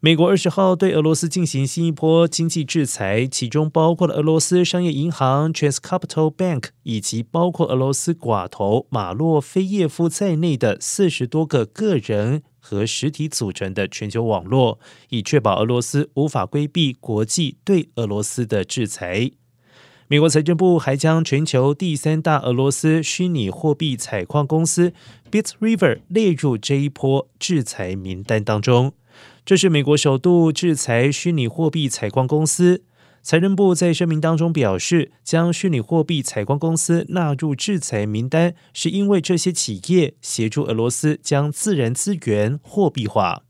美国二十号对俄罗斯进行新一波经济制裁，其中包括了俄罗斯商业银行 Transcapital Bank 以及包括俄罗斯寡头马洛菲耶夫在内的四十多个个人和实体组成的全球网络，以确保俄罗斯无法规避国际对俄罗斯的制裁。美国财政部还将全球第三大俄罗斯虚拟货币采矿公司 Bit River 列入这一波制裁名单当中。这是美国首度制裁虚拟货币采矿公司。财政部在声明当中表示，将虚拟货币采矿公司纳入制裁名单，是因为这些企业协助俄罗斯将自然资源货币化。